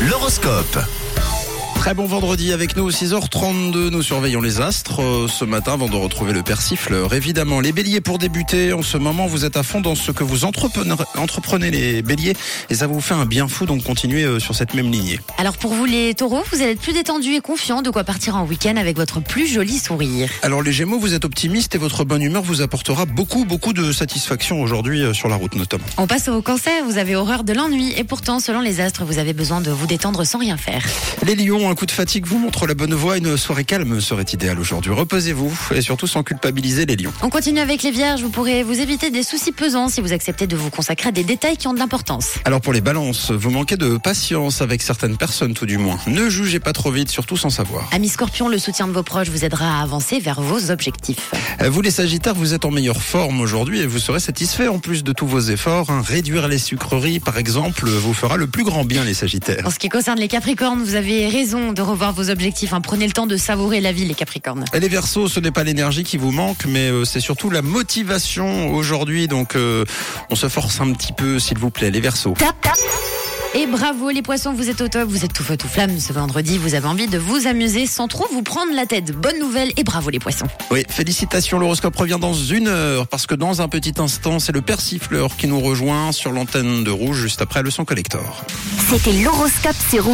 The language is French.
L'horoscope. Très bon vendredi avec nous, 6h32, nous surveillons les astres euh, ce matin avant de retrouver le persifleur. Évidemment, les béliers pour débuter, en ce moment vous êtes à fond dans ce que vous entreprenez, les béliers et ça vous fait un bien fou, donc continuez euh, sur cette même lignée. Alors pour vous les taureaux, vous allez être plus détendu et confiant, de quoi partir en week-end avec votre plus joli sourire. Alors les gémeaux, vous êtes optimistes et votre bonne humeur vous apportera beaucoup, beaucoup de satisfaction aujourd'hui euh, sur la route notamment. On passe au cancer, vous avez horreur de l'ennui et pourtant, selon les astres, vous avez besoin de vous détendre sans rien faire. Les lions, un coup de fatigue vous montre la bonne voie, une soirée calme serait idéale aujourd'hui. Reposez-vous et surtout sans culpabiliser les lions. On continue avec les vierges, vous pourrez vous éviter des soucis pesants si vous acceptez de vous consacrer à des détails qui ont de l'importance. Alors pour les balances, vous manquez de patience avec certaines personnes tout du moins. Ne jugez pas trop vite, surtout sans savoir. Amis scorpions, le soutien de vos proches vous aidera à avancer vers vos objectifs. Vous les sagittaires, vous êtes en meilleure forme aujourd'hui et vous serez satisfait en plus de tous vos efforts. hein. Réduire les sucreries par exemple vous fera le plus grand bien les sagittaires. En ce qui concerne les capricornes, vous avez raison de revoir vos objectifs. hein. Prenez le temps de savourer la vie, les capricornes. Et les Verseaux, ce n'est pas l'énergie qui vous manque, mais euh, c'est surtout la motivation aujourd'hui. Donc, euh, on se force un petit peu, s'il vous plaît, les Verseaux. Et bravo les poissons, vous êtes au top, vous êtes tout feu tout flamme ce vendredi, vous avez envie de vous amuser sans trop vous prendre la tête. Bonne nouvelle et bravo les poissons. Oui, félicitations. L'horoscope revient dans une heure parce que dans un petit instant, c'est le persifleur qui nous rejoint sur l'antenne de Rouge juste après le son collector. C'était l'horoscope sur Rouge.